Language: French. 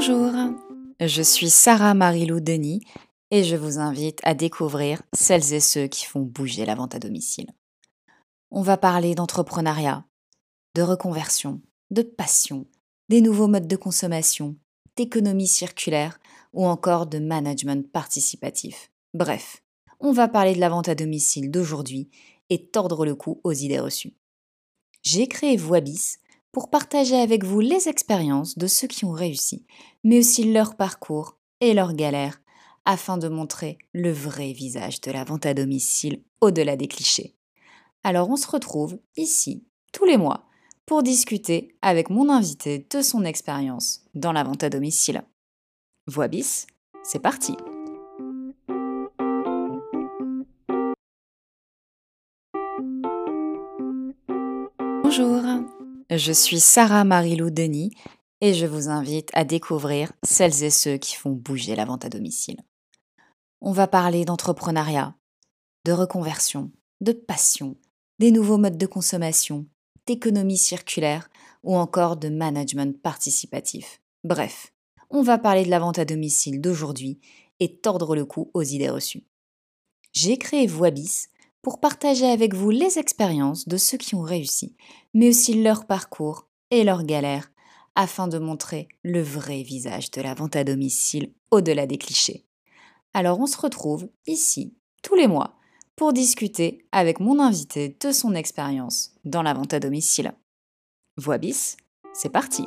Bonjour, je suis Sarah Marilou Denis et je vous invite à découvrir celles et ceux qui font bouger la vente à domicile. On va parler d'entrepreneuriat, de reconversion, de passion, des nouveaux modes de consommation, d'économie circulaire ou encore de management participatif. Bref, on va parler de la vente à domicile d'aujourd'hui et tordre le cou aux idées reçues. J'ai créé Voibis pour partager avec vous les expériences de ceux qui ont réussi, mais aussi leur parcours et leurs galères, afin de montrer le vrai visage de la vente à domicile au-delà des clichés. Alors on se retrouve ici, tous les mois, pour discuter avec mon invité de son expérience dans la vente à domicile. Voibis, c'est parti Bonjour, je suis Sarah Marilou Denis et je vous invite à découvrir celles et ceux qui font bouger la vente à domicile. On va parler d'entrepreneuriat, de reconversion, de passion, des nouveaux modes de consommation, d'économie circulaire ou encore de management participatif. Bref, on va parler de la vente à domicile d'aujourd'hui et tordre le cou aux idées reçues. J'ai créé Voibis pour partager avec vous les expériences de ceux qui ont réussi, mais aussi leur parcours et leurs galères, afin de montrer le vrai visage de la vente à domicile au-delà des clichés. Alors on se retrouve ici, tous les mois, pour discuter avec mon invité de son expérience dans la vente à domicile. Voix bis, c'est parti